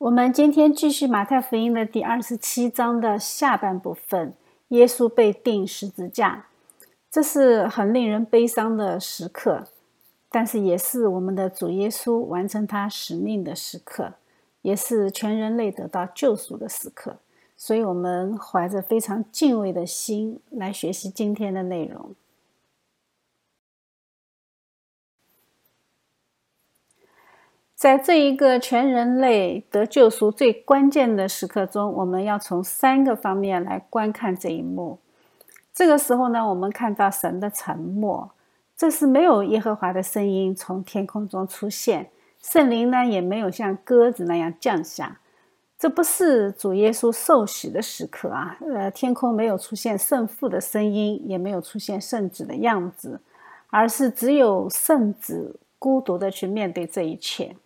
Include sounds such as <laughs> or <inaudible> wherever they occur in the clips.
我们今天继续马太福音的第二十七章的下半部分，耶稣被钉十字架，这是很令人悲伤的时刻，但是也是我们的主耶稣完成他使命的时刻，也是全人类得到救赎的时刻，所以我们怀着非常敬畏的心来学习今天的内容。在这一个全人类得救赎最关键的时刻中，我们要从三个方面来观看这一幕。这个时候呢，我们看到神的沉默，这是没有耶和华的声音从天空中出现，圣灵呢也没有像鸽子那样降下。这不是主耶稣受洗的时刻啊，呃，天空没有出现圣父的声音，也没有出现圣子的样子，而是只有圣子孤独的去面对这一切。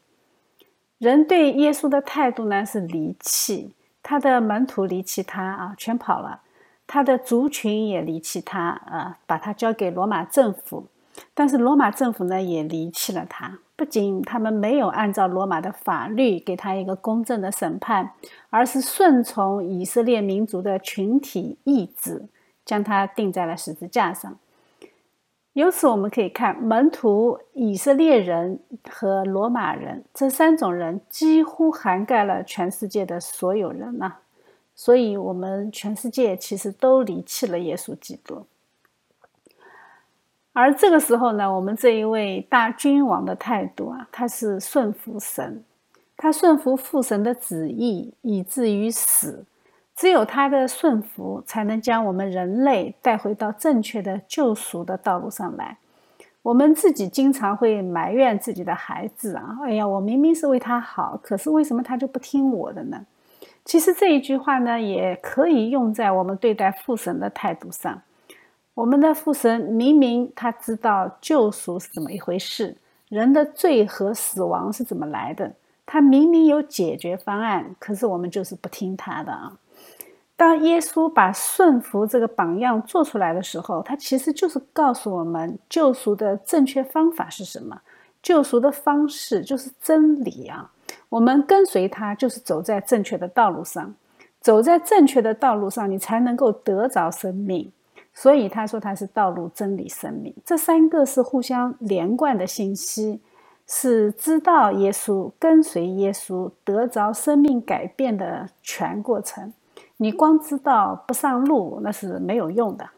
人对耶稣的态度呢是离弃，他的门徒离弃他啊，全跑了；他的族群也离弃他啊，把他交给罗马政府。但是罗马政府呢也离弃了他，不仅他们没有按照罗马的法律给他一个公正的审判，而是顺从以色列民族的群体意志，将他钉在了十字架上。由此我们可以看，门徒、以色列人和罗马人这三种人几乎涵盖了全世界的所有人呐。所以，我们全世界其实都离弃了耶稣基督。而这个时候呢，我们这一位大君王的态度啊，他是顺服神，他顺服父神的旨意，以至于死。只有他的顺服，才能将我们人类带回到正确的救赎的道路上来。我们自己经常会埋怨自己的孩子啊，哎呀，我明明是为他好，可是为什么他就不听我的呢？其实这一句话呢，也可以用在我们对待父神的态度上。我们的父神明明他知道救赎是怎么一回事，人的罪和死亡是怎么来的，他明明有解决方案，可是我们就是不听他的啊。当耶稣把顺服这个榜样做出来的时候，他其实就是告诉我们救赎的正确方法是什么？救赎的方式就是真理啊！我们跟随他，就是走在正确的道路上，走在正确的道路上，你才能够得着生命。所以他说他是道路、真理、生命，这三个是互相连贯的信息，是知道耶稣、跟随耶稣、得着生命改变的全过程。你光知道不上路，那是没有用的。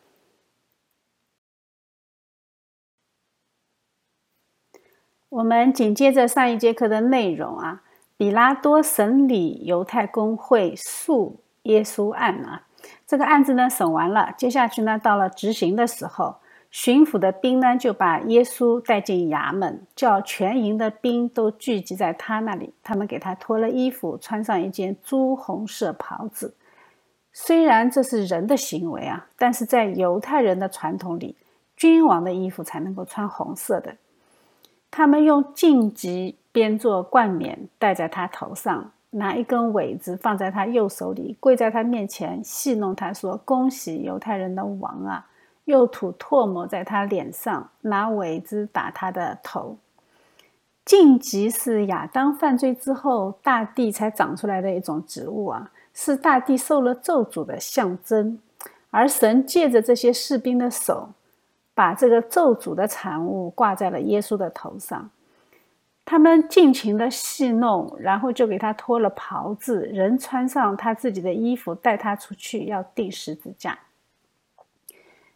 我们紧接着上一节课的内容啊，比拉多审理犹太公会诉耶稣案啊，这个案子呢审完了，接下去呢到了执行的时候，巡抚的兵呢就把耶稣带进衙门，叫全营的兵都聚集在他那里，他们给他脱了衣服，穿上一件朱红色袍子。虽然这是人的行为啊，但是在犹太人的传统里，君王的衣服才能够穿红色的。他们用荆棘编作冠冕戴在他头上，拿一根苇子放在他右手里，跪在他面前戏弄他说：“恭喜犹太人的王啊！”又吐唾沫在他脸上，拿苇子打他的头。荆棘是亚当犯罪之后大地才长出来的一种植物啊。是大地受了咒诅的象征，而神借着这些士兵的手，把这个咒诅的产物挂在了耶稣的头上。他们尽情的戏弄，然后就给他脱了袍子，人穿上他自己的衣服，带他出去要钉十字架。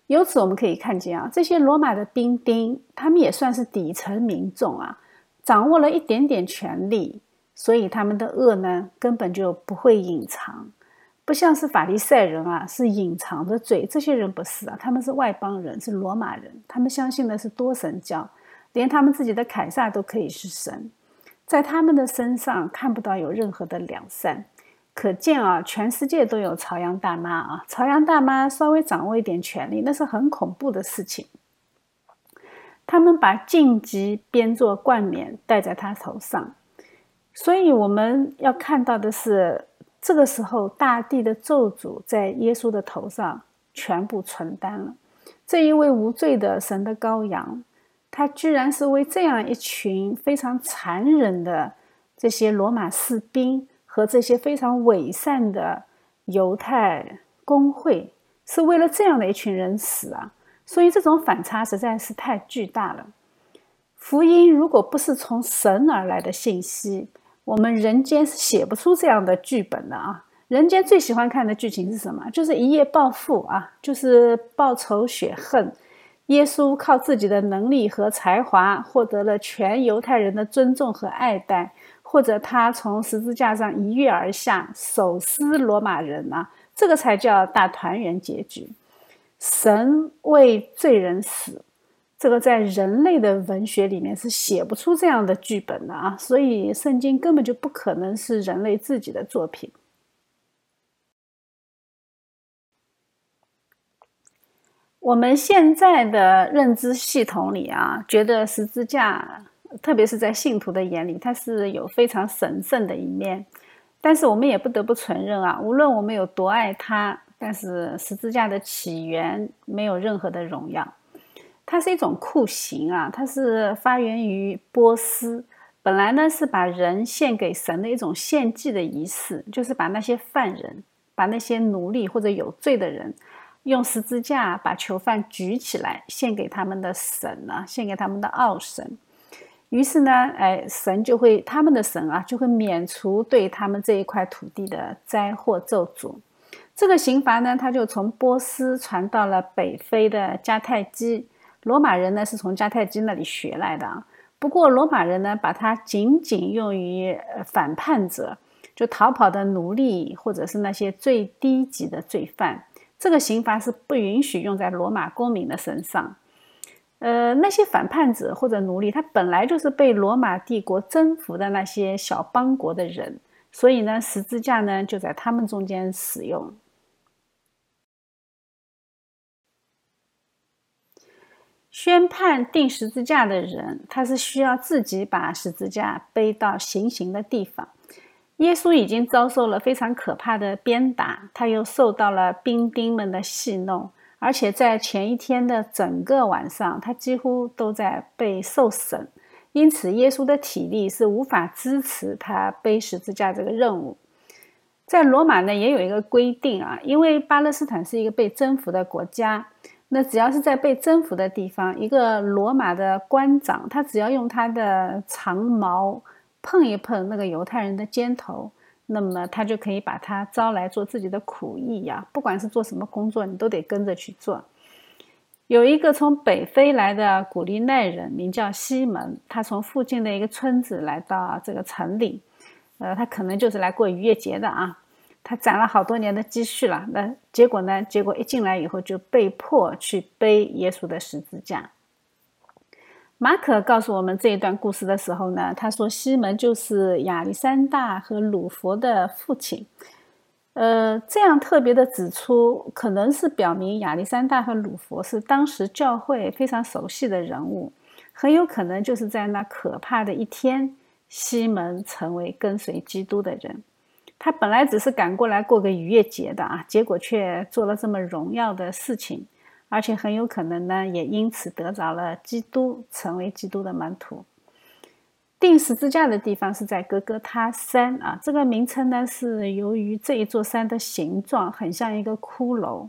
由此我们可以看见啊，这些罗马的兵丁，他们也算是底层民众啊，掌握了一点点权力。所以他们的恶呢，根本就不会隐藏，不像是法利赛人啊，是隐藏的罪。这些人不是啊，他们是外邦人，是罗马人，他们相信的是多神教，连他们自己的凯撒都可以是神，在他们的身上看不到有任何的良善。可见啊，全世界都有朝阳大妈啊，朝阳大妈稍微掌握一点权力，那是很恐怖的事情。他们把禁忌编作冠冕戴在他头上。所以我们要看到的是，这个时候大地的咒诅在耶稣的头上全部承担了。这一位无罪的神的羔羊，他居然是为这样一群非常残忍的这些罗马士兵和这些非常伪善的犹太工会，是为了这样的一群人死啊！所以这种反差实在是太巨大了。福音如果不是从神而来的信息，我们人间是写不出这样的剧本的啊！人间最喜欢看的剧情是什么？就是一夜暴富啊，就是报仇雪恨。耶稣靠自己的能力和才华获得了全犹太人的尊重和爱戴，或者他从十字架上一跃而下，手撕罗马人啊，这个才叫大团圆结局。神为罪人死，这个在人类的文学里面是写不出这样的剧本的啊，所以圣经根本就不可能是人类自己的作品。我们现在的认知系统里啊，觉得十字架，特别是在信徒的眼里，它是有非常神圣的一面。但是我们也不得不承认啊，无论我们有多爱它，但是十字架的起源没有任何的荣耀。它是一种酷刑啊，它是发源于波斯，本来呢是把人献给神的一种献祭的仪式，就是把那些犯人、把那些奴隶或者有罪的人。用十字架把囚犯举起来，献给他们的神呢，献给他们的奥神。于是呢，哎，神就会他们的神啊，就会免除对他们这一块土地的灾祸咒诅。这个刑罚呢，它就从波斯传到了北非的迦太基。罗马人呢，是从迦太基那里学来的。不过，罗马人呢，把它仅仅用于呃反叛者，就逃跑的奴隶，或者是那些最低级的罪犯。这个刑罚是不允许用在罗马公民的身上，呃，那些反叛者或者奴隶，他本来就是被罗马帝国征服的那些小邦国的人，所以呢，十字架呢就在他们中间使用。宣判定十字架的人，他是需要自己把十字架背到行刑的地方。耶稣已经遭受了非常可怕的鞭打，他又受到了兵丁们的戏弄，而且在前一天的整个晚上，他几乎都在被受审，因此耶稣的体力是无法支持他背十字架这个任务。在罗马呢，也有一个规定啊，因为巴勒斯坦是一个被征服的国家，那只要是在被征服的地方，一个罗马的官长，他只要用他的长矛。碰一碰那个犹太人的肩头，那么他就可以把他招来做自己的苦役呀。不管是做什么工作，你都得跟着去做。有一个从北非来的古利奈人，名叫西门，他从附近的一个村子来到这个城里，呃，他可能就是来过逾越节的啊。他攒了好多年的积蓄了，那结果呢？结果一进来以后就被迫去背耶稣的十字架。马可告诉我们这一段故事的时候呢，他说西门就是亚历山大和鲁佛的父亲。呃，这样特别的指出，可能是表明亚历山大和鲁佛是当时教会非常熟悉的人物，很有可能就是在那可怕的一天，西门成为跟随基督的人。他本来只是赶过来过个逾越节的啊，结果却做了这么荣耀的事情。而且很有可能呢，也因此得着了基督，成为基督的门徒。钉十字架的地方是在哥哥他山啊，这个名称呢是由于这一座山的形状很像一个骷髅。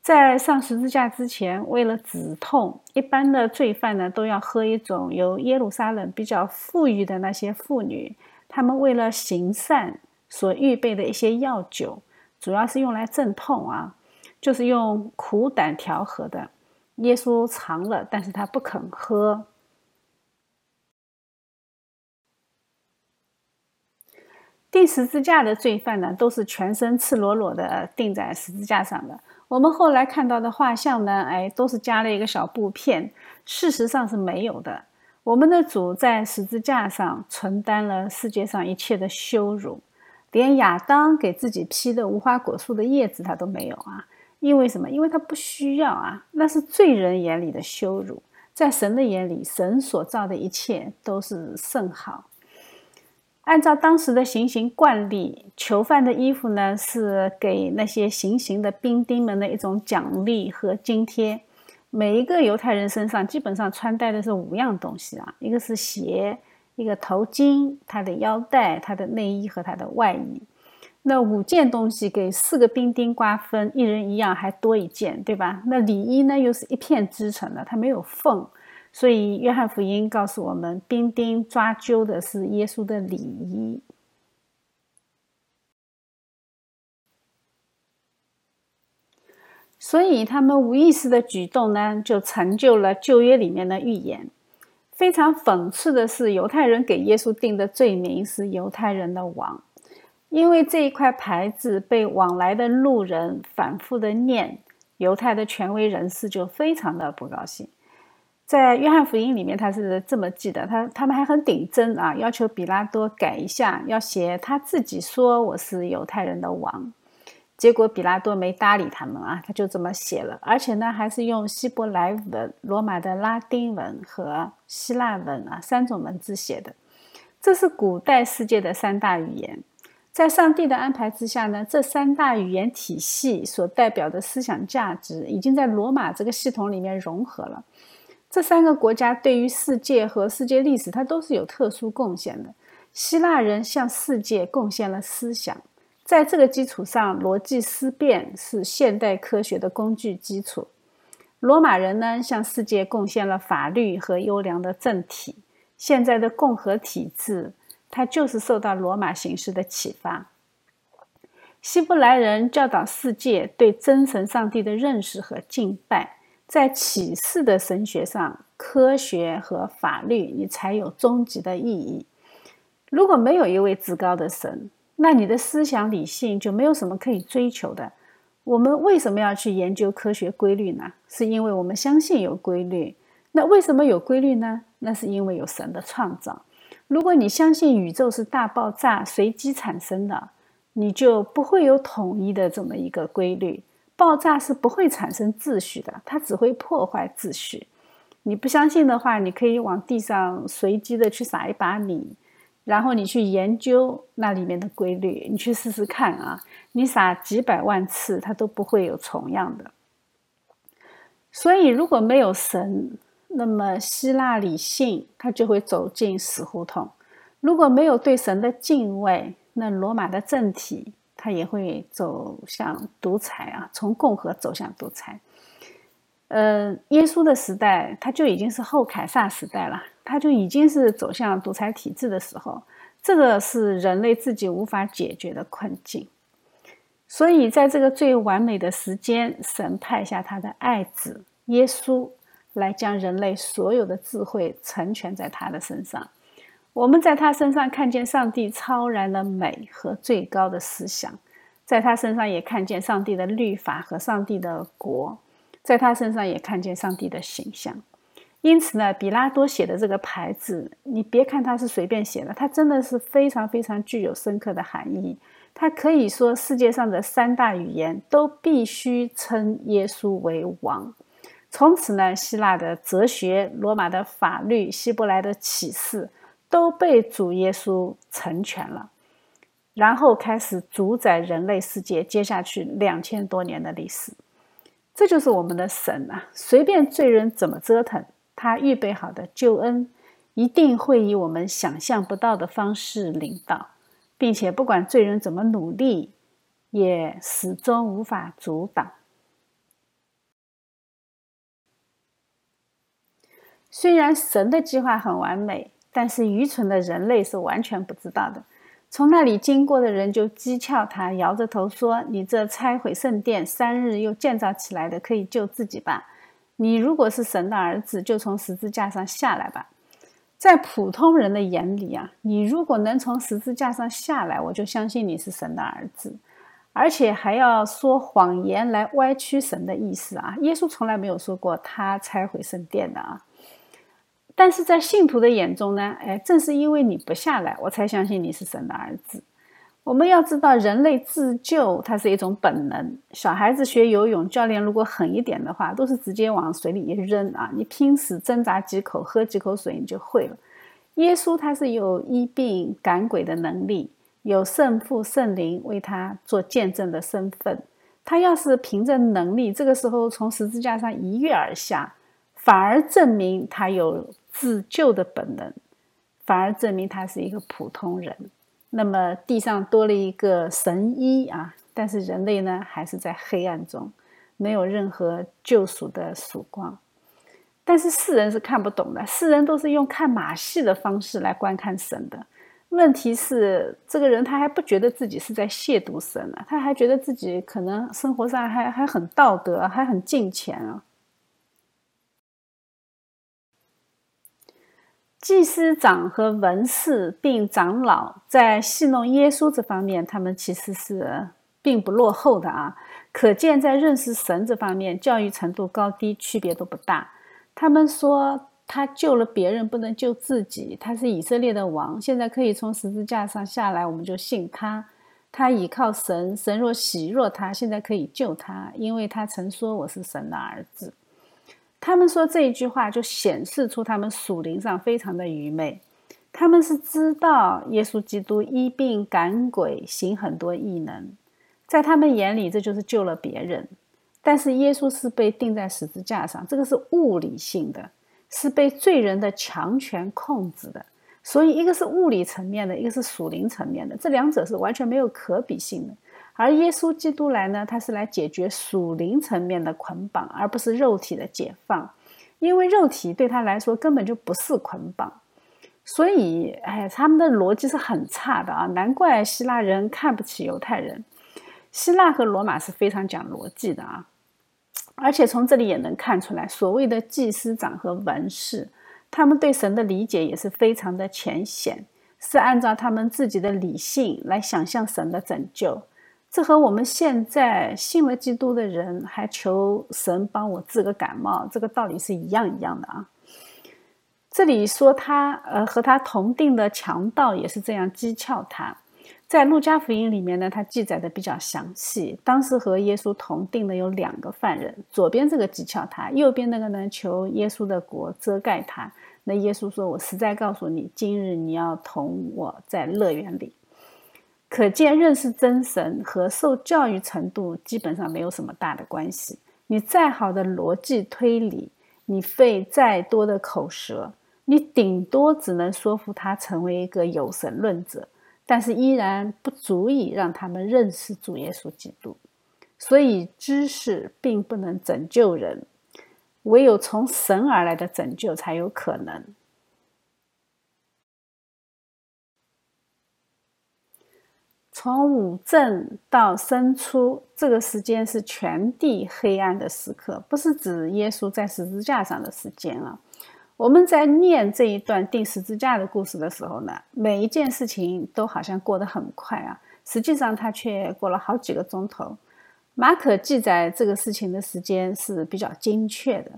在上十字架之前，为了止痛，一般的罪犯呢都要喝一种由耶路撒冷比较富裕的那些妇女，他们为了行善所预备的一些药酒，主要是用来镇痛啊。就是用苦胆调和的，耶稣尝了，但是他不肯喝。钉十字架的罪犯呢，都是全身赤裸裸的钉在十字架上的。我们后来看到的画像呢，哎，都是加了一个小布片，事实上是没有的。我们的主在十字架上承担了世界上一切的羞辱，连亚当给自己披的无花果树的叶子他都没有啊。因为什么？因为他不需要啊，那是罪人眼里的羞辱，在神的眼里，神所造的一切都是甚好。按照当时的行刑惯例，囚犯的衣服呢是给那些行刑的兵丁们的一种奖励和津贴。每一个犹太人身上基本上穿戴的是五样东西啊，一个是鞋，一个头巾、他的腰带、他的内衣和他的外衣。那五件东西给四个兵丁瓜分，一人一样，还多一件，对吧？那里衣呢，又是一片织成的，它没有缝，所以约翰福音告诉我们，兵丁抓阄的是耶稣的礼衣。所以他们无意识的举动呢，就成就了旧约里面的预言。非常讽刺的是，犹太人给耶稣定的罪名是犹太人的王。因为这一块牌子被往来的路人反复的念，犹太的权威人士就非常的不高兴。在约翰福音里面，他是这么记的，他他们还很顶真啊，要求比拉多改一下，要写他自己说我是犹太人的王。结果比拉多没搭理他们啊，他就这么写了，而且呢，还是用希伯来文、罗马的拉丁文和希腊文啊三种文字写的。这是古代世界的三大语言。在上帝的安排之下呢，这三大语言体系所代表的思想价值已经在罗马这个系统里面融合了。这三个国家对于世界和世界历史，它都是有特殊贡献的。希腊人向世界贡献了思想，在这个基础上，逻辑思辨是现代科学的工具基础。罗马人呢，向世界贡献了法律和优良的政体。现在的共和体制。它就是受到罗马形式的启发。希伯来人教导世界对真神上帝的认识和敬拜，在启示的神学上，科学和法律你才有终极的意义。如果没有一位至高的神，那你的思想理性就没有什么可以追求的。我们为什么要去研究科学规律呢？是因为我们相信有规律。那为什么有规律呢？那是因为有神的创造。如果你相信宇宙是大爆炸随机产生的，你就不会有统一的这么一个规律。爆炸是不会产生秩序的，它只会破坏秩序。你不相信的话，你可以往地上随机的去撒一把米，然后你去研究那里面的规律，你去试试看啊！你撒几百万次，它都不会有重样的。所以，如果没有神，那么希腊理性，它就会走进死胡同。如果没有对神的敬畏，那罗马的政体它也会走向独裁啊，从共和走向独裁。呃，耶稣的时代，它就已经是后凯撒时代了，它就已经是走向独裁体制的时候。这个是人类自己无法解决的困境。所以，在这个最完美的时间，神派下他的爱子耶稣。来将人类所有的智慧成全在他的身上，我们在他身上看见上帝超然的美和最高的思想，在他身上也看见上帝的律法和上帝的国，在他身上也看见上帝的形象。因此呢，比拉多写的这个牌子，你别看他是随便写的，他真的是非常非常具有深刻的含义。他可以说，世界上的三大语言都必须称耶稣为王。从此呢，希腊的哲学、罗马的法律、希伯来的启示都被主耶稣成全了，然后开始主宰人类世界，接下去两千多年的历史。这就是我们的神啊！随便罪人怎么折腾，他预备好的救恩一定会以我们想象不到的方式领导，并且不管罪人怎么努力，也始终无法阻挡。虽然神的计划很完美，但是愚蠢的人类是完全不知道的。从那里经过的人就讥诮他，摇着头说：“你这拆毁圣殿三日又建造起来的，可以救自己吧？你如果是神的儿子，就从十字架上下来吧。”在普通人的眼里啊，你如果能从十字架上下来，我就相信你是神的儿子。而且还要说谎言来歪曲神的意思啊！耶稣从来没有说过他拆毁圣殿的啊。但是在信徒的眼中呢，哎，正是因为你不下来，我才相信你是神的儿子。我们要知道，人类自救它是一种本能。小孩子学游泳，教练如果狠一点的话，都是直接往水里一扔啊，你拼死挣扎几口，喝几口水，你就会了。耶稣他是有医病赶鬼的能力，有圣父圣灵为他做见证的身份。他要是凭着能力，这个时候从十字架上一跃而下，反而证明他有。自救的本能，反而证明他是一个普通人。那么地上多了一个神医啊，但是人类呢还是在黑暗中，没有任何救赎的曙光。但是世人是看不懂的，世人都是用看马戏的方式来观看神的。问题是，这个人他还不觉得自己是在亵渎神呢，他还觉得自己可能生活上还还很道德，还很敬虔啊。祭司长和文士并长老在戏弄耶稣这方面，他们其实是并不落后的啊。可见在认识神这方面，教育程度高低区别都不大。他们说他救了别人，不能救自己。他是以色列的王，现在可以从十字架上下来，我们就信他。他倚靠神，神若喜若他，现在可以救他，因为他曾说我是神的儿子。他们说这一句话，就显示出他们属灵上非常的愚昧。他们是知道耶稣基督医病赶鬼，行很多异能，在他们眼里这就是救了别人。但是耶稣是被钉在十字架上，这个是物理性的，是被罪人的强权控制的。所以一个是物理层面的，一个是属灵层面的，这两者是完全没有可比性的。而耶稣基督来呢，他是来解决属灵层面的捆绑，而不是肉体的解放，因为肉体对他来说根本就不是捆绑。所以，哎，他们的逻辑是很差的啊！难怪希腊人看不起犹太人。希腊和罗马是非常讲逻辑的啊，而且从这里也能看出来，所谓的祭司长和文士，他们对神的理解也是非常的浅显，是按照他们自己的理性来想象神的拯救。这和我们现在信了基督的人还求神帮我治个感冒，这个道理是一样一样的啊。这里说他呃和他同定的强盗也是这样讥诮他，在路加福音里面呢，他记载的比较详细。当时和耶稣同定的有两个犯人，左边这个讥诮他，右边那个呢求耶稣的国遮盖他。那耶稣说：“我实在告诉你，今日你要同我在乐园里。”可见认识真神和受教育程度基本上没有什么大的关系。你再好的逻辑推理，你费再多的口舌，你顶多只能说服他成为一个有神论者，但是依然不足以让他们认识主耶稣基督。所以知识并不能拯救人，唯有从神而来的拯救才有可能。从五正到生出，这个时间是全地黑暗的时刻，不是指耶稣在十字架上的时间啊。我们在念这一段钉十字架的故事的时候呢，每一件事情都好像过得很快啊，实际上它却过了好几个钟头。马可记载这个事情的时间是比较精确的，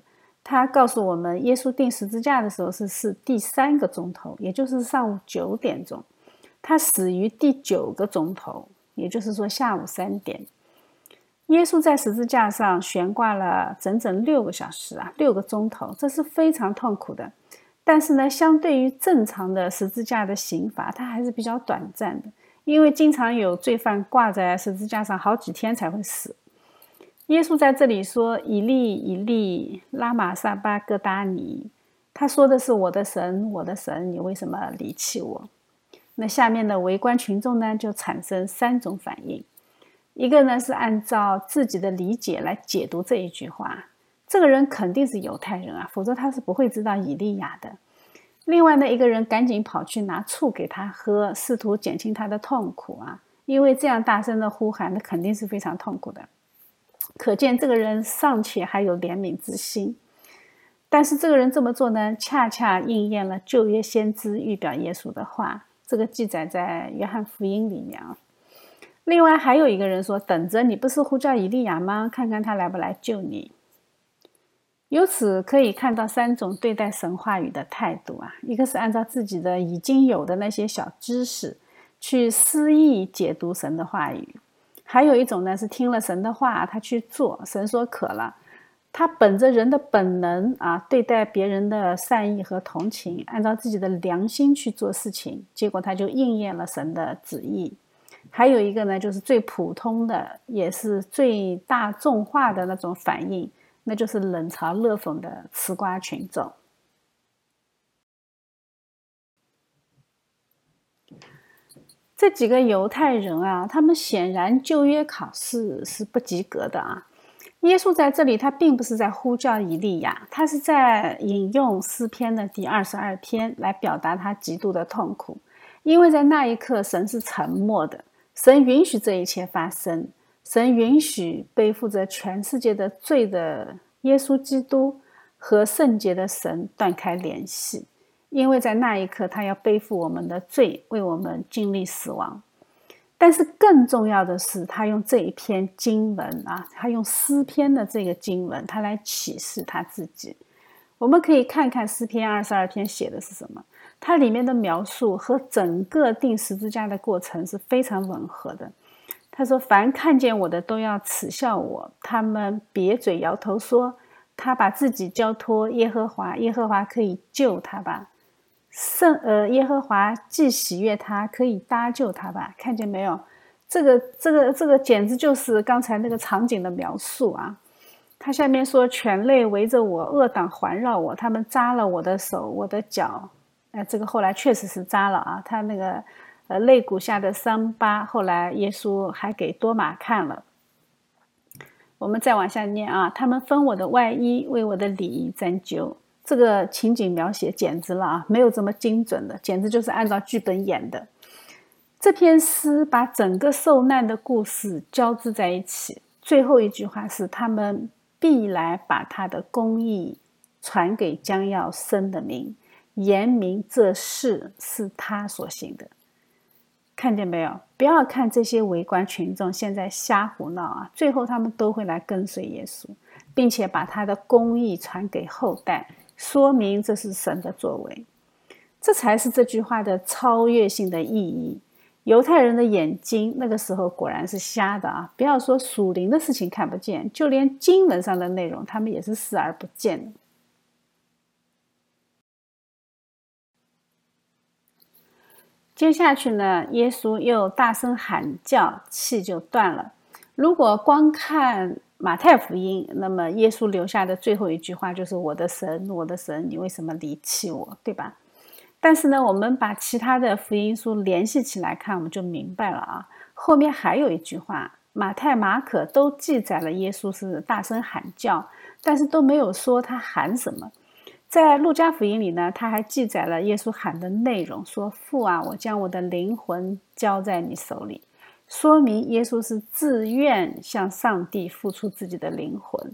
他告诉我们，耶稣钉十字架的时候是是第三个钟头，也就是上午九点钟。他死于第九个钟头，也就是说下午三点。耶稣在十字架上悬挂了整整六个小时啊，六个钟头，这是非常痛苦的。但是呢，相对于正常的十字架的刑罚，它还是比较短暂的，因为经常有罪犯挂在十字架上好几天才会死。耶稣在这里说：“以利以利，拉玛萨巴戈达尼。”他说的是：“我的神，我的神，你为什么离弃我？”那下面的围观群众呢，就产生三种反应。一个呢是按照自己的理解来解读这一句话，这个人肯定是犹太人啊，否则他是不会知道以利亚的。另外呢，一个人赶紧跑去拿醋给他喝，试图减轻他的痛苦啊，因为这样大声的呼喊，那肯定是非常痛苦的。可见这个人尚且还有怜悯之心。但是这个人这么做呢，恰恰应验了旧约先知预表耶稣的话。这个记载在约翰福音里面啊。另外还有一个人说：“等着，你不是呼叫以利亚吗？看看他来不来救你。”由此可以看到三种对待神话语的态度啊。一个是按照自己的已经有的那些小知识去思意解读神的话语；还有一种呢是听了神的话，他去做。神说渴了。他本着人的本能啊，对待别人的善意和同情，按照自己的良心去做事情，结果他就应验了神的旨意。还有一个呢，就是最普通的，也是最大众化的那种反应，那就是冷嘲热讽的吃瓜群众。这几个犹太人啊，他们显然旧约考试是不及格的啊。耶稣在这里，他并不是在呼叫以利亚，他是在引用诗篇的第二十二篇来表达他极度的痛苦，因为在那一刻，神是沉默的，神允许这一切发生，神允许背负着全世界的罪的耶稣基督和圣洁的神断开联系。因为在那一刻，他要背负我们的罪，为我们经历死亡。但是更重要的是，他用这一篇经文啊，他用诗篇的这个经文，他来启示他自己。我们可以看看诗篇二十二篇写的是什么，它里面的描述和整个钉十字架的过程是非常吻合的。他说：“凡看见我的，都要耻笑我；他们瘪嘴摇头说，他把自己交托耶和华，耶和华可以救他吧。”圣呃，耶和华既喜悦他，可以搭救他吧？看见没有？这个这个这个简直就是刚才那个场景的描述啊！他下面说：“犬类围着我，恶党环绕我，他们扎了我的手，我的脚。”哎，这个后来确实是扎了啊！他那个呃肋骨下的伤疤，后来耶稣还给多马看了。我们再往下念啊！他们分我的外衣，为我的礼仪针灸。这个情景描写简直了啊，没有这么精准的，简直就是按照剧本演的。这篇诗把整个受难的故事交织在一起。最后一句话是：“他们必来把他的公义传给将要生的民，言明这事是他所行的。”看见没有？不要看这些围观群众现在瞎胡闹啊！最后他们都会来跟随耶稣，并且把他的公义传给后代。说明这是神的作为，这才是这句话的超越性的意义。犹太人的眼睛那个时候果然是瞎的啊！不要说属灵的事情看不见，就连经文上的内容，他们也是视而不见的。接下去呢，耶稣又大声喊叫，气就断了。如果光看，马太福音，那么耶稣留下的最后一句话就是：“我的神，我的神，你为什么离弃我？”对吧？但是呢，我们把其他的福音书联系起来看，我们就明白了啊。后面还有一句话，马太、马可都记载了耶稣是大声喊叫，但是都没有说他喊什么。在路加福音里呢，他还记载了耶稣喊的内容，说：“父啊，我将我的灵魂交在你手里。”说明耶稣是自愿向上帝付出自己的灵魂，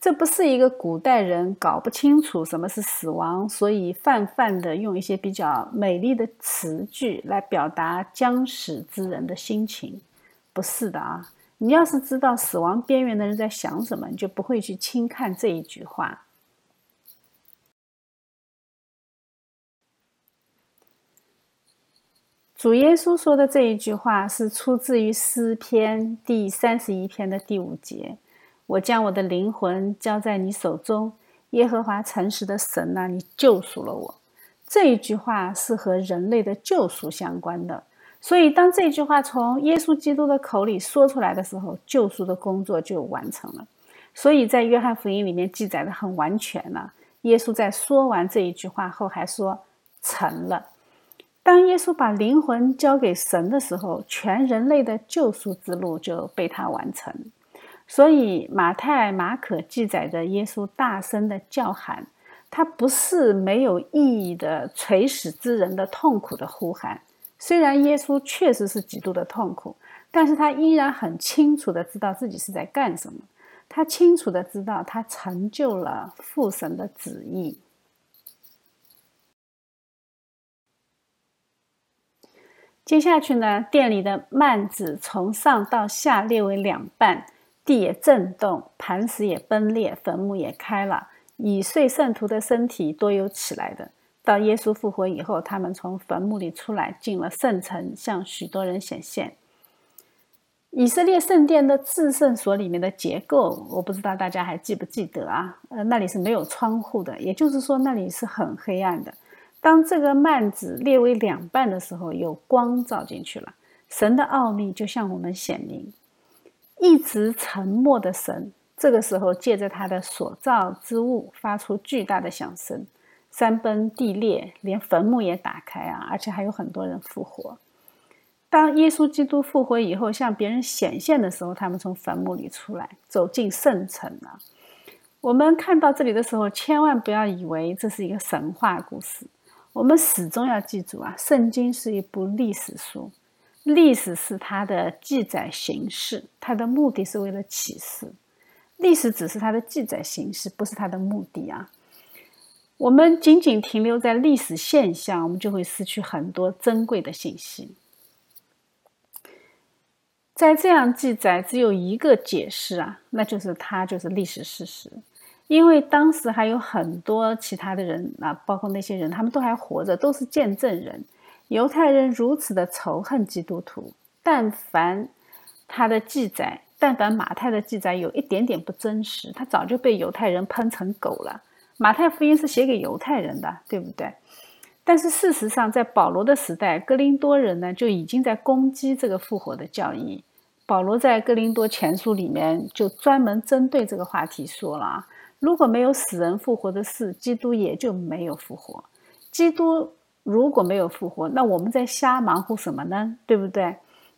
这不是一个古代人搞不清楚什么是死亡，所以泛泛的用一些比较美丽的词句来表达将死之人的心情，不是的啊！你要是知道死亡边缘的人在想什么，你就不会去轻看这一句话。主耶稣说的这一句话是出自于诗篇第三十一篇的第五节：“我将我的灵魂交在你手中，耶和华诚实的神啊，你救赎了我。”这一句话是和人类的救赎相关的，所以当这句话从耶稣基督的口里说出来的时候，救赎的工作就完成了。所以在约翰福音里面记载的很完全了。耶稣在说完这一句话后还说：“成了。”当耶稣把灵魂交给神的时候，全人类的救赎之路就被他完成。所以马太、马可记载着耶稣大声的叫喊，他不是没有意义的垂死之人的痛苦的呼喊。虽然耶稣确实是极度的痛苦，但是他依然很清楚的知道自己是在干什么。他清楚的知道他成就了父神的旨意。接下去呢，店里的幔子从上到下裂为两半，地也震动，磐石也崩裂，坟墓也开了。已碎圣徒的身体多有起来的。到耶稣复活以后，他们从坟墓里出来，进了圣城，向许多人显现。以色列圣殿的至圣所里面的结构，我不知道大家还记不记得啊？呃，那里是没有窗户的，也就是说那里是很黑暗的。当这个幔子裂为两半的时候，有光照进去了，神的奥秘就向我们显明。一直沉默的神，这个时候借着他的所造之物发出巨大的响声，山崩地裂，连坟墓也打开啊！而且还有很多人复活。当耶稣基督复活以后，向别人显现的时候，他们从坟墓里出来，走进圣城了。我们看到这里的时候，千万不要以为这是一个神话故事。我们始终要记住啊，圣经是一部历史书，历史是它的记载形式，它的目的是为了启示。历史只是它的记载形式，不是它的目的啊。我们仅仅停留在历史现象，我们就会失去很多珍贵的信息。在这样记载，只有一个解释啊，那就是它就是历史事实。因为当时还有很多其他的人啊，包括那些人，他们都还活着，都是见证人。犹太人如此的仇恨基督徒，但凡他的记载，但凡马太的记载有一点点不真实，他早就被犹太人喷成狗了。马太福音是写给犹太人的，对不对？但是事实上，在保罗的时代，哥林多人呢就已经在攻击这个复活的教义。保罗在哥林多前书里面就专门针对这个话题说了啊，如果没有死人复活的事，基督也就没有复活。基督如果没有复活，那我们在瞎忙活什么呢？对不对？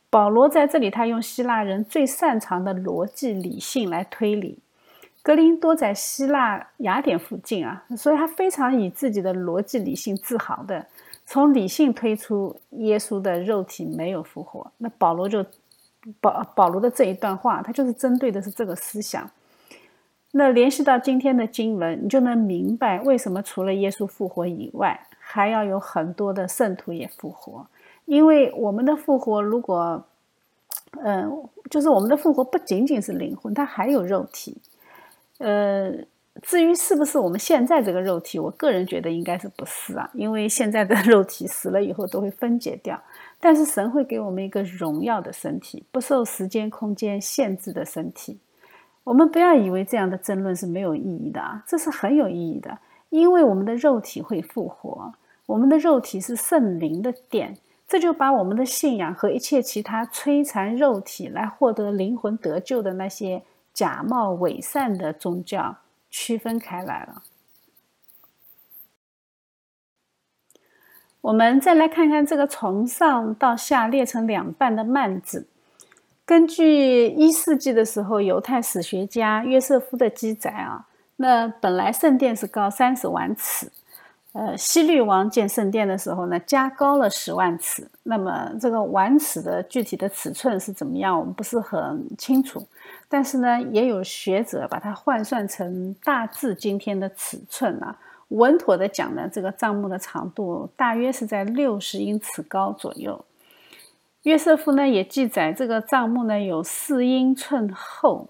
保罗在这里，他用希腊人最擅长的逻辑理性来推理。格林多在希腊雅典附近啊，所以他非常以自己的逻辑理性自豪的，从理性推出耶稣的肉体没有复活。那保罗就保保罗的这一段话，他就是针对的是这个思想。那联系到今天的经文，你就能明白为什么除了耶稣复活以外，还要有很多的圣徒也复活。因为我们的复活，如果嗯，就是我们的复活不仅仅是灵魂，它还有肉体。呃，至于是不是我们现在这个肉体，我个人觉得应该是不是啊？因为现在的 <laughs> 肉体死了以后都会分解掉，但是神会给我们一个荣耀的身体，不受时间空间限制的身体。我们不要以为这样的争论是没有意义的啊，这是很有意义的，因为我们的肉体会复活，我们的肉体是圣灵的殿，这就把我们的信仰和一切其他摧残肉体来获得灵魂得救的那些。假冒伪善的宗教区分开来了。我们再来看看这个从上到下裂成两半的幔子。根据一世纪的时候犹太史学家约瑟夫的记载啊，那本来圣殿是高三十万尺。呃，西律王建圣殿的时候呢，加高了十万尺。那么这个万尺的具体的尺寸是怎么样，我们不是很清楚。但是呢，也有学者把它换算成大致今天的尺寸啊，稳妥的讲呢，这个帐目的长度大约是在六十英尺高左右。约瑟夫呢也记载，这个帐幕呢有四英寸厚，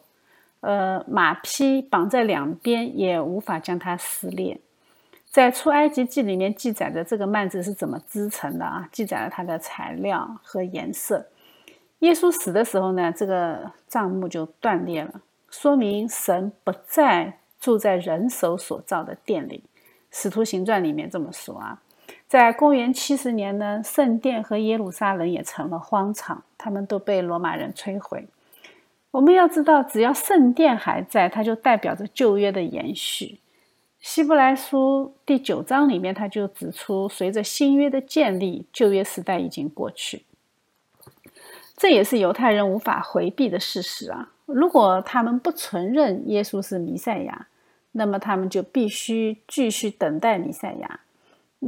呃，马匹绑在两边也无法将它撕裂。在出埃及记里面记载的这个幔子是怎么织成的啊？记载了它的材料和颜色。耶稣死的时候呢，这个帐幕就断裂了，说明神不再住在人手所造的殿里。使徒行传里面这么说啊。在公元七十年呢，圣殿和耶路撒冷也成了荒场，他们都被罗马人摧毁。我们要知道，只要圣殿还在，它就代表着旧约的延续。希伯来书第九章里面，他就指出，随着新约的建立，旧约时代已经过去。这也是犹太人无法回避的事实啊！如果他们不承认耶稣是弥赛亚，那么他们就必须继续等待弥赛亚。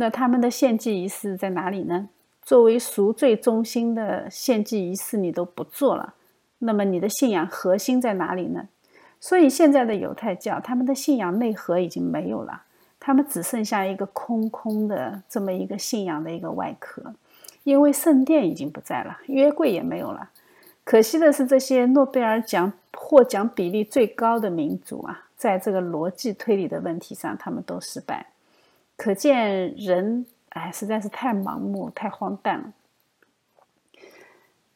那他们的献祭仪式在哪里呢？作为赎罪中心的献祭仪式你都不做了，那么你的信仰核心在哪里呢？所以现在的犹太教，他们的信仰内核已经没有了，他们只剩下一个空空的这么一个信仰的一个外壳，因为圣殿已经不在了，约柜也没有了。可惜的是，这些诺贝尔奖获奖比例最高的民族啊，在这个逻辑推理的问题上，他们都失败。可见人，哎，实在是太盲目、太荒诞了。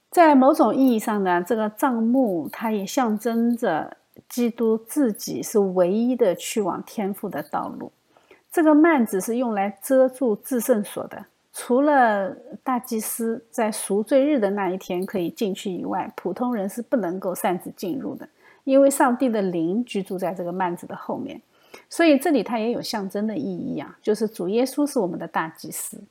在某种意义上呢，这个帐幕它也象征着。基督自己是唯一的去往天父的道路。这个幔子是用来遮住至圣所的，除了大祭司在赎罪日的那一天可以进去以外，普通人是不能够擅自进入的，因为上帝的灵居住在这个幔子的后面。所以这里它也有象征的意义啊，就是主耶稣是我们的大祭司，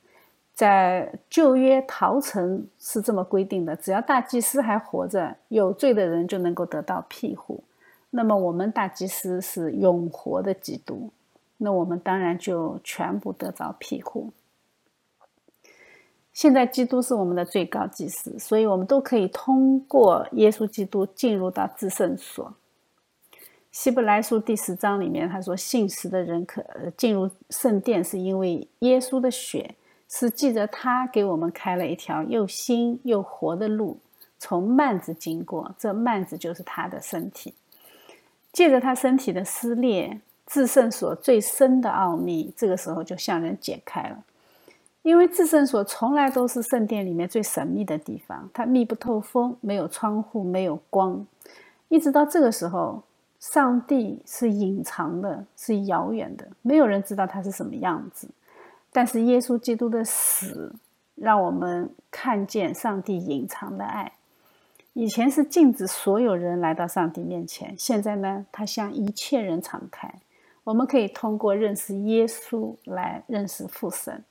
在旧约陶城是这么规定的：只要大祭司还活着，有罪的人就能够得到庇护。那么我们大祭司是永活的基督，那我们当然就全部得着庇护。现在基督是我们的最高祭司，所以我们都可以通过耶稣基督进入到至圣所。希伯来书第十章里面他说：“信实的人可进入圣殿，是因为耶稣的血是记着他给我们开了一条又新又活的路，从幔子经过，这幔子就是他的身体。借着他身体的撕裂，至圣所最深的奥秘，这个时候就向人解开了。因为至圣所从来都是圣殿里面最神秘的地方，它密不透风，没有窗户，没有光，一直到这个时候。”上帝是隐藏的，是遥远的，没有人知道他是什么样子。但是耶稣基督的死，让我们看见上帝隐藏的爱。以前是禁止所有人来到上帝面前，现在呢，他向一切人敞开。我们可以通过认识耶稣来认识父神。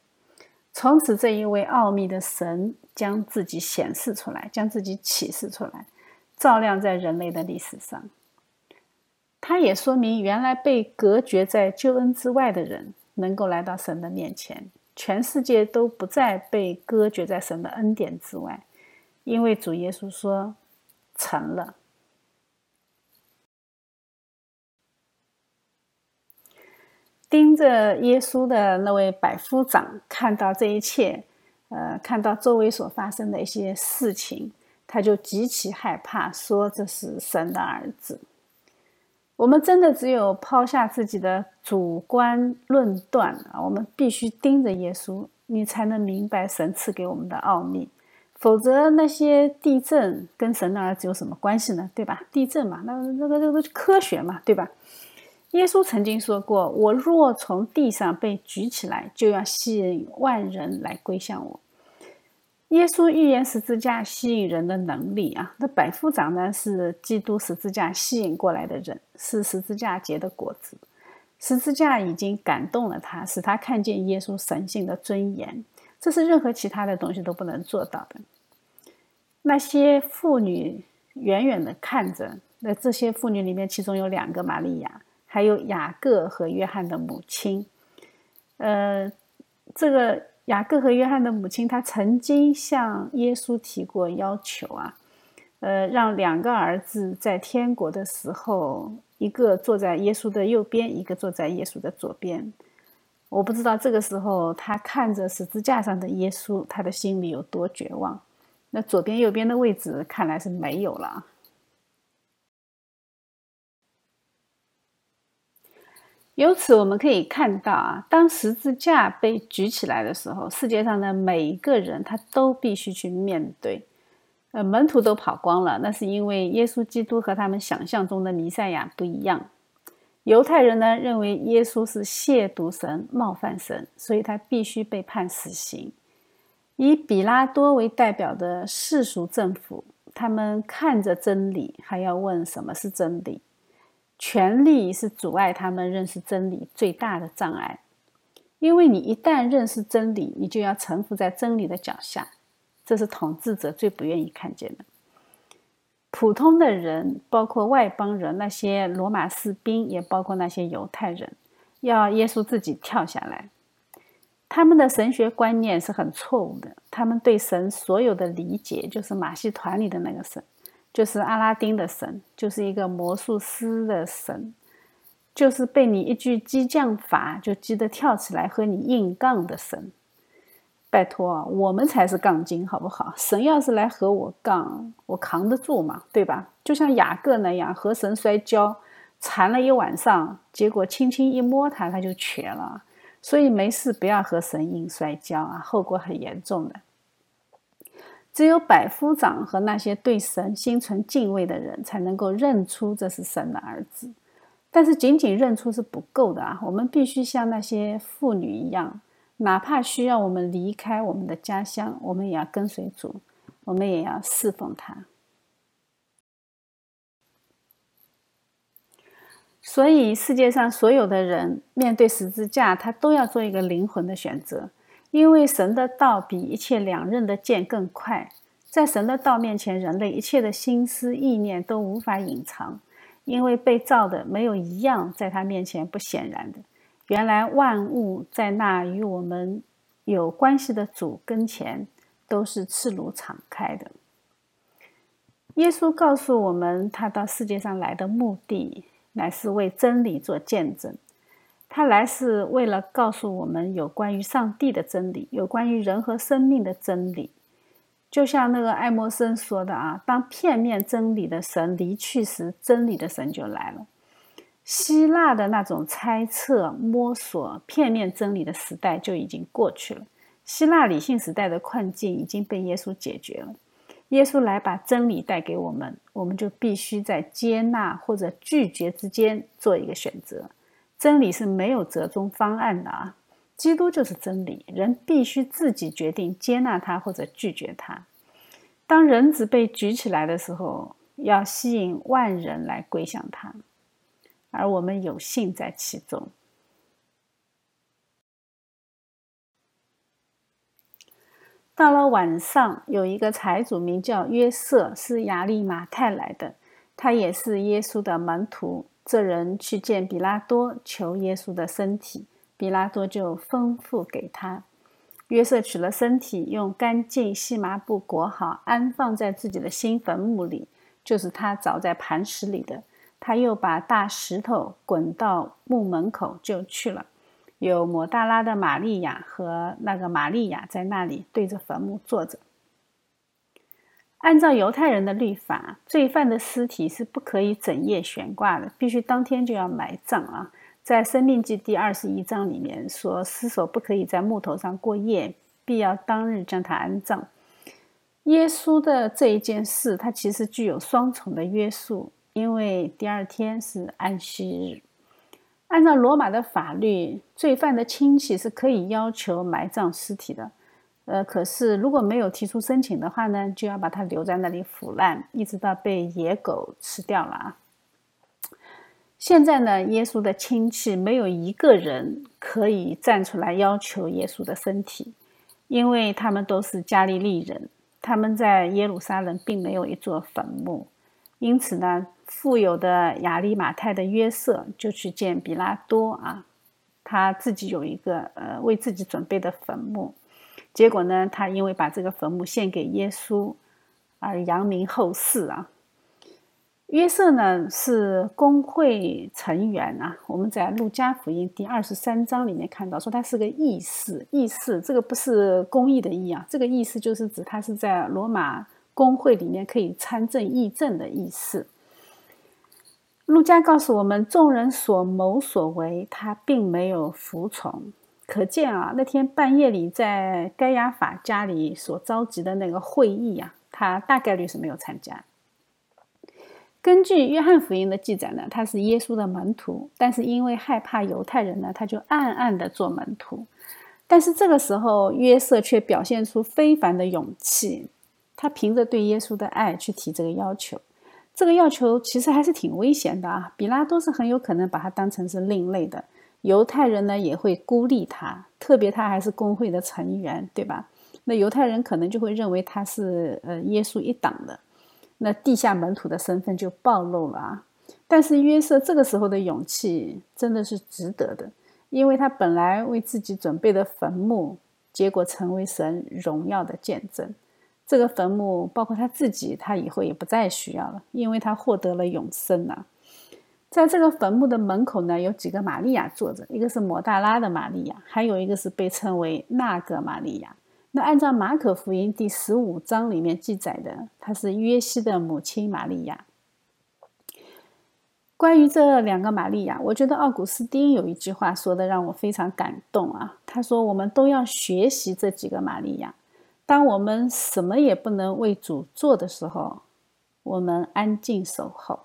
从此，这一位奥秘的神将自己显示出来，将自己启示出来，照亮在人类的历史上。它也说明，原来被隔绝在救恩之外的人，能够来到神的面前。全世界都不再被隔绝在神的恩典之外，因为主耶稣说：“成了。”盯着耶稣的那位百夫长，看到这一切，呃，看到周围所发生的一些事情，他就极其害怕，说：“这是神的儿子。”我们真的只有抛下自己的主观论断啊，我们必须盯着耶稣，你才能明白神赐给我们的奥秘。否则，那些地震跟神的儿子有什么关系呢？对吧？地震嘛，那那个那个科学嘛，对吧？耶稣曾经说过：“我若从地上被举起来，就要吸引万人来归向我。”耶稣预言十字架吸引人的能力啊，那百夫长呢是基督十字架吸引过来的人，是十字架结的果子。十字架已经感动了他，使他看见耶稣神性的尊严，这是任何其他的东西都不能做到的。那些妇女远远的看着，那这些妇女里面，其中有两个玛利亚，还有雅各和约翰的母亲。呃，这个。雅各和约翰的母亲，她曾经向耶稣提过要求啊，呃，让两个儿子在天国的时候，一个坐在耶稣的右边，一个坐在耶稣的左边。我不知道这个时候他看着十字架上的耶稣，他的心里有多绝望。那左边、右边的位置看来是没有了。由此我们可以看到啊，当十字架被举起来的时候，世界上的每一个人他都必须去面对。呃，门徒都跑光了，那是因为耶稣基督和他们想象中的弥赛亚不一样。犹太人呢认为耶稣是亵渎神、冒犯神，所以他必须被判死刑。以比拉多为代表的世俗政府，他们看着真理，还要问什么是真理。权力是阻碍他们认识真理最大的障碍，因为你一旦认识真理，你就要臣服在真理的脚下，这是统治者最不愿意看见的。普通的人，包括外邦人，那些罗马士兵，也包括那些犹太人，要耶稣自己跳下来。他们的神学观念是很错误的，他们对神所有的理解就是马戏团里的那个神。就是阿拉丁的神，就是一个魔术师的神，就是被你一句激将法就激得跳起来和你硬杠的神。拜托，我们才是杠精，好不好？神要是来和我杠，我扛得住吗？对吧？就像雅各那样和神摔跤，缠了一晚上，结果轻轻一摸他，他就瘸了。所以没事，不要和神硬摔跤啊，后果很严重的。只有百夫长和那些对神心存敬畏的人，才能够认出这是神的儿子。但是，仅仅认出是不够的啊！我们必须像那些妇女一样，哪怕需要我们离开我们的家乡，我们也要跟随主，我们也要侍奉他。所以，世界上所有的人面对十字架，他都要做一个灵魂的选择。因为神的道比一切两刃的剑更快，在神的道面前，人类一切的心思意念都无法隐藏，因为被造的没有一样在他面前不显然的。原来万物在那与我们有关系的主跟前都是赤裸敞开的。耶稣告诉我们，他到世界上来的目的乃是为真理做见证。他来是为了告诉我们有关于上帝的真理，有关于人和生命的真理。就像那个爱默生说的啊，当片面真理的神离去时，真理的神就来了。希腊的那种猜测、摸索、片面真理的时代就已经过去了。希腊理性时代的困境已经被耶稣解决了。耶稣来把真理带给我们，我们就必须在接纳或者拒绝之间做一个选择。真理是没有折中方案的啊！基督就是真理，人必须自己决定接纳他或者拒绝他。当人子被举起来的时候，要吸引万人来归向他，而我们有幸在其中。到了晚上，有一个财主名叫约瑟，是亚利马泰来的，他也是耶稣的门徒。这人去见比拉多，求耶稣的身体，比拉多就吩咐给他。约瑟取了身体，用干净细麻布裹好，安放在自己的新坟墓里，就是他凿在磐石里的。他又把大石头滚到墓门口，就去了。有抹大拉的玛利亚和那个玛利亚在那里对着坟墓坐着。按照犹太人的律法，罪犯的尸体是不可以整夜悬挂的，必须当天就要埋葬啊。在《生命记》第二十一章里面说，尸首不可以在木头上过夜，必要当日将他安葬。耶稣的这一件事，它其实具有双重的约束，因为第二天是安息日。按照罗马的法律，罪犯的亲戚是可以要求埋葬尸体的。呃，可是如果没有提出申请的话呢，就要把它留在那里腐烂，一直到被野狗吃掉了啊。现在呢，耶稣的亲戚没有一个人可以站出来要求耶稣的身体，因为他们都是加利利人，他们在耶路撒冷并没有一座坟墓，因此呢。富有的亚利马泰的约瑟就去见比拉多啊，他自己有一个呃为自己准备的坟墓，结果呢，他因为把这个坟墓献给耶稣而扬名后世啊。约瑟呢是公会成员啊，我们在路加福音第二十三章里面看到说他是个义士，义士这个不是公义的义啊，这个义士就是指他是在罗马公会里面可以参政议政的义士。路加告诉我们，众人所谋所为，他并没有服从。可见啊，那天半夜里在该亚法家里所召集的那个会议啊，他大概率是没有参加。根据约翰福音的记载呢，他是耶稣的门徒，但是因为害怕犹太人呢，他就暗暗的做门徒。但是这个时候，约瑟却表现出非凡的勇气，他凭着对耶稣的爱去提这个要求。这个要求其实还是挺危险的啊！比拉多是很有可能把他当成是另类的，犹太人呢也会孤立他，特别他还是工会的成员，对吧？那犹太人可能就会认为他是呃耶稣一党的，那地下门徒的身份就暴露了啊！但是约瑟这个时候的勇气真的是值得的，因为他本来为自己准备的坟墓，结果成为神荣耀的见证。这个坟墓包括他自己，他以后也不再需要了，因为他获得了永生呐。在这个坟墓的门口呢，有几个玛利亚坐着，一个是摩大拉的玛利亚，还有一个是被称为那个玛利亚。那按照马可福音第十五章里面记载的，她是约西的母亲玛利亚。关于这两个玛利亚，我觉得奥古斯丁有一句话说的让我非常感动啊，他说：“我们都要学习这几个玛利亚。”当我们什么也不能为主做的时候，我们安静守候。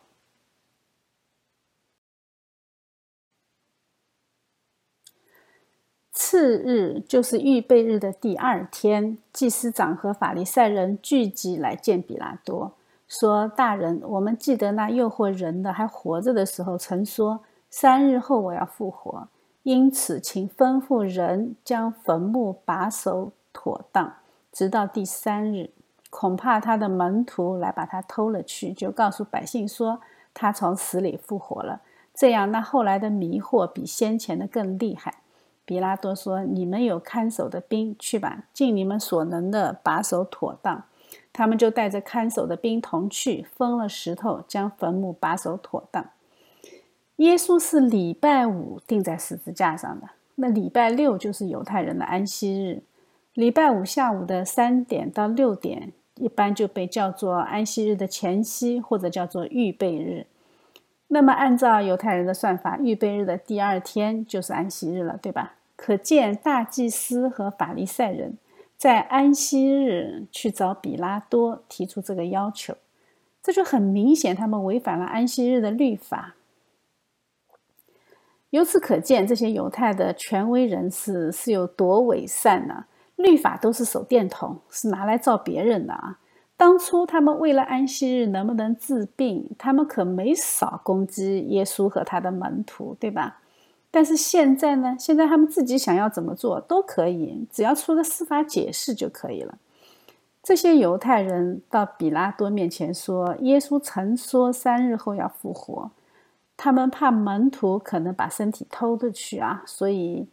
次日就是预备日的第二天，祭司长和法利赛人聚集来见比拉多，说：“大人，我们记得那诱惑人的还活着的时候，曾说三日后我要复活。”因此，请吩咐人将坟墓把守妥当，直到第三日。恐怕他的门徒来把他偷了去，就告诉百姓说他从死里复活了。这样，那后来的迷惑比先前的更厉害。比拉多说：“你们有看守的兵，去吧，尽你们所能的把守妥当。”他们就带着看守的兵同去，封了石头，将坟墓把守妥当。耶稣是礼拜五钉在十字架上的，那礼拜六就是犹太人的安息日。礼拜五下午的三点到六点，一般就被叫做安息日的前夕，或者叫做预备日。那么，按照犹太人的算法，预备日的第二天就是安息日了，对吧？可见大祭司和法利赛人。在安息日去找比拉多提出这个要求，这就很明显，他们违反了安息日的律法。由此可见，这些犹太的权威人士是有多伪善呢？律法都是手电筒，是拿来照别人的啊！当初他们为了安息日能不能治病，他们可没少攻击耶稣和他的门徒，对吧？但是现在呢？现在他们自己想要怎么做都可以，只要出个司法解释就可以了。这些犹太人到比拉多面前说：“耶稣曾说三日后要复活。”他们怕门徒可能把身体偷着去啊，所以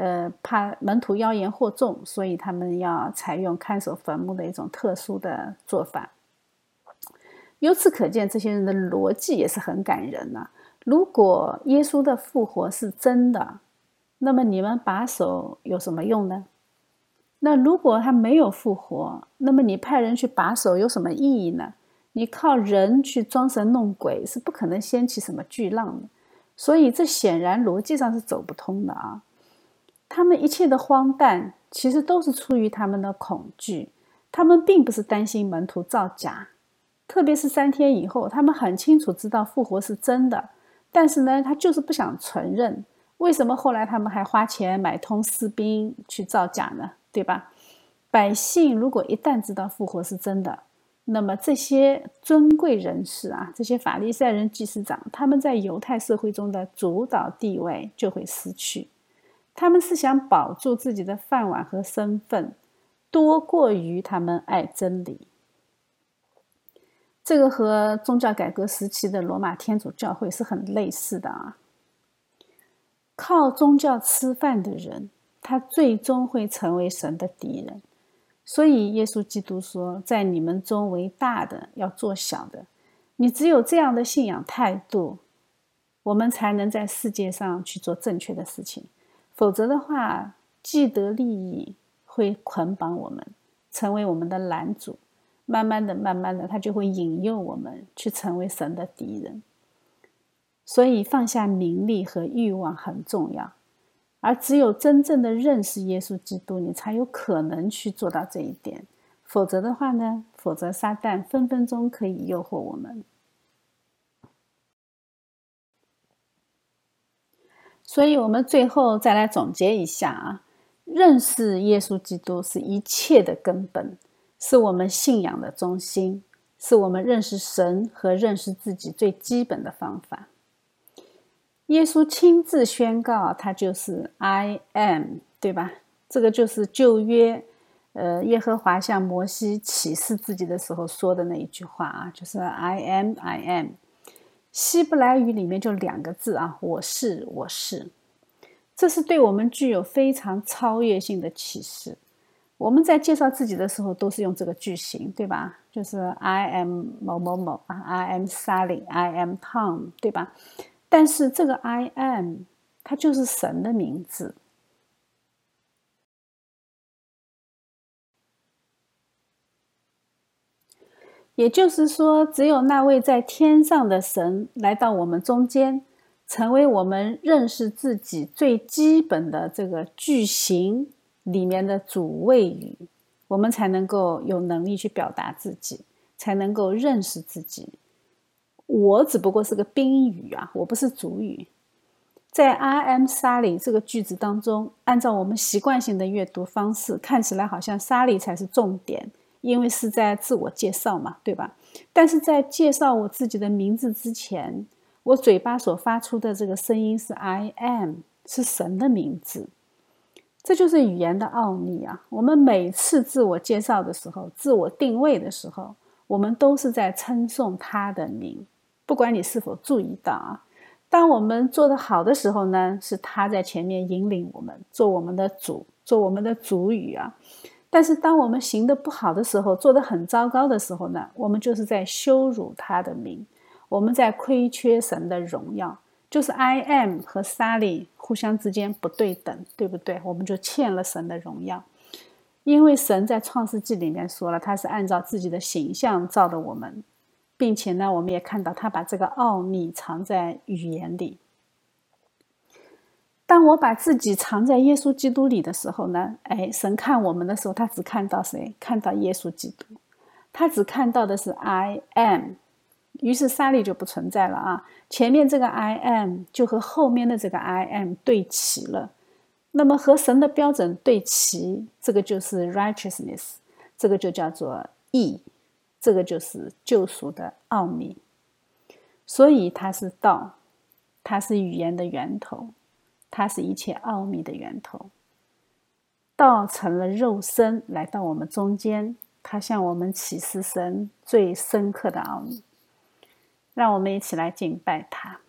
呃怕门徒妖言惑众，所以他们要采用看守坟墓的一种特殊的做法。由此可见，这些人的逻辑也是很感人呐。如果耶稣的复活是真的，那么你们把守有什么用呢？那如果他没有复活，那么你派人去把守有什么意义呢？你靠人去装神弄鬼是不可能掀起什么巨浪的，所以这显然逻辑上是走不通的啊！他们一切的荒诞，其实都是出于他们的恐惧，他们并不是担心门徒造假，特别是三天以后，他们很清楚知道复活是真的。但是呢，他就是不想承认。为什么后来他们还花钱买通士兵去造假呢？对吧？百姓如果一旦知道复活是真的，那么这些尊贵人士啊，这些法利赛人、祭司长，他们在犹太社会中的主导地位就会失去。他们是想保住自己的饭碗和身份，多过于他们爱真理。这个和宗教改革时期的罗马天主教会是很类似的啊。靠宗教吃饭的人，他最终会成为神的敌人。所以耶稣基督说：“在你们中为大的要做小的。”你只有这样的信仰态度，我们才能在世界上去做正确的事情。否则的话，既得利益会捆绑我们，成为我们的拦阻。慢慢的，慢慢的，他就会引诱我们去成为神的敌人。所以放下名利和欲望很重要，而只有真正的认识耶稣基督，你才有可能去做到这一点。否则的话呢？否则撒旦分分钟可以诱惑我们。所以我们最后再来总结一下啊，认识耶稣基督是一切的根本。是我们信仰的中心，是我们认识神和认识自己最基本的方法。耶稣亲自宣告，他就是 I am，对吧？这个就是旧约，呃，耶和华向摩西启示自己的时候说的那一句话啊，就是 I am，I am。希伯来语里面就两个字啊，我是，我是。这是对我们具有非常超越性的启示。我们在介绍自己的时候都是用这个句型，对吧？就是 I am 某某某啊，I am Sally，I am Tom，对吧？但是这个 I am 它就是神的名字，也就是说，只有那位在天上的神来到我们中间，成为我们认识自己最基本的这个句型。里面的主谓语，我们才能够有能力去表达自己，才能够认识自己。我只不过是个宾语啊，我不是主语。在 I am Sally 这个句子当中，按照我们习惯性的阅读方式，看起来好像 Sally 才是重点，因为是在自我介绍嘛，对吧？但是在介绍我自己的名字之前，我嘴巴所发出的这个声音是 I am。是神的名字。这就是语言的奥秘啊！我们每次自我介绍的时候、自我定位的时候，我们都是在称颂他的名。不管你是否注意到啊，当我们做得好的时候呢，是他在前面引领我们，做我们的主，做我们的主语啊。但是当我们行的不好的时候，做得很糟糕的时候呢，我们就是在羞辱他的名，我们在亏缺神的荣耀。就是 I am 和 Sally 互相之间不对等，对不对？我们就欠了神的荣耀，因为神在创世纪里面说了，他是按照自己的形象造的我们，并且呢，我们也看到他把这个奥秘藏在语言里。当我把自己藏在耶稣基督里的时候呢，哎，神看我们的时候，他只看到谁？看到耶稣基督，他只看到的是 I am。于是沙利就不存在了啊！前面这个 I am 就和后面的这个 I am 对齐了，那么和神的标准对齐，这个就是 righteousness，这个就叫做义，这个就是救赎的奥秘。所以它是道，它是语言的源头，它是一切奥秘的源头。道成了肉身来到我们中间，它向我们启示神最深刻的奥秘。让我们一起来敬拜它。